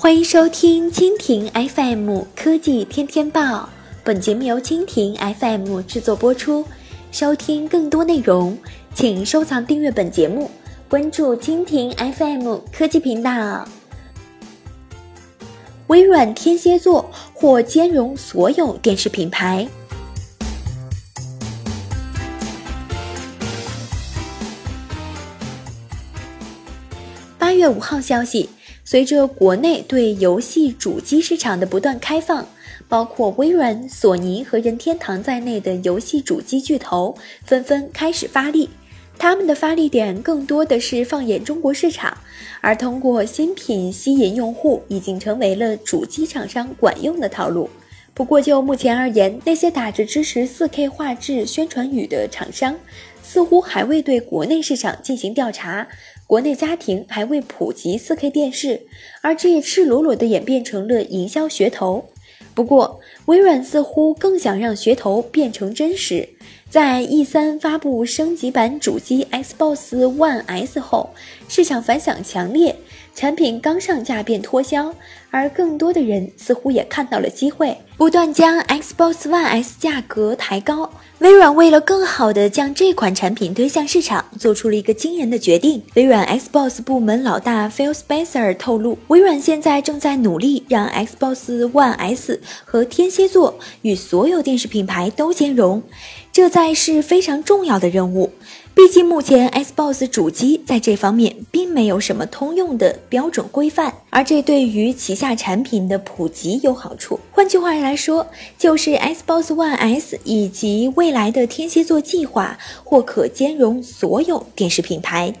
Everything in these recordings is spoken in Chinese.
欢迎收听蜻蜓 FM 科技天天报，本节目由蜻蜓 FM 制作播出。收听更多内容，请收藏订阅本节目，关注蜻蜓 FM 科技频道。微软天蝎座或兼容所有电视品牌。八月五号消息。随着国内对游戏主机市场的不断开放，包括微软、索尼和任天堂在内的游戏主机巨头纷纷开始发力。他们的发力点更多的是放眼中国市场，而通过新品吸引用户，已经成为了主机厂商管用的套路。不过就目前而言，那些打着支持 4K 画质宣传语的厂商，似乎还未对国内市场进行调查。国内家庭还未普及 4K 电视，而这也赤裸裸地演变成了营销噱头。不过，微软似乎更想让噱头变成真实。在 E3 发布升级版主机 Xbox One S 后，市场反响强烈，产品刚上架便脱销。而更多的人似乎也看到了机会，不断将 Xbox One S 价格抬高。微软为了更好地将这款产品推向市场，做出了一个惊人的决定。微软 Xbox 部门老大 Phil Spencer 透露，微软现在正在努力让 Xbox One S 和天蝎座与所有电视品牌都兼容，这在是非常重要的任务。毕竟，目前 Xbox 主机在这方面并没有什么通用的标准规范，而这对于旗下产品的普及有好处。换句话来说，就是 Xbox One S 以及未来的天蝎座计划或可兼容所有电视品牌，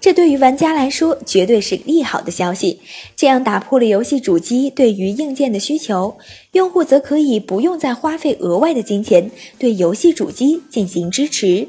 这对于玩家来说绝对是利好的消息。这样打破了游戏主机对于硬件的需求，用户则可以不用再花费额外的金钱对游戏主机进行支持。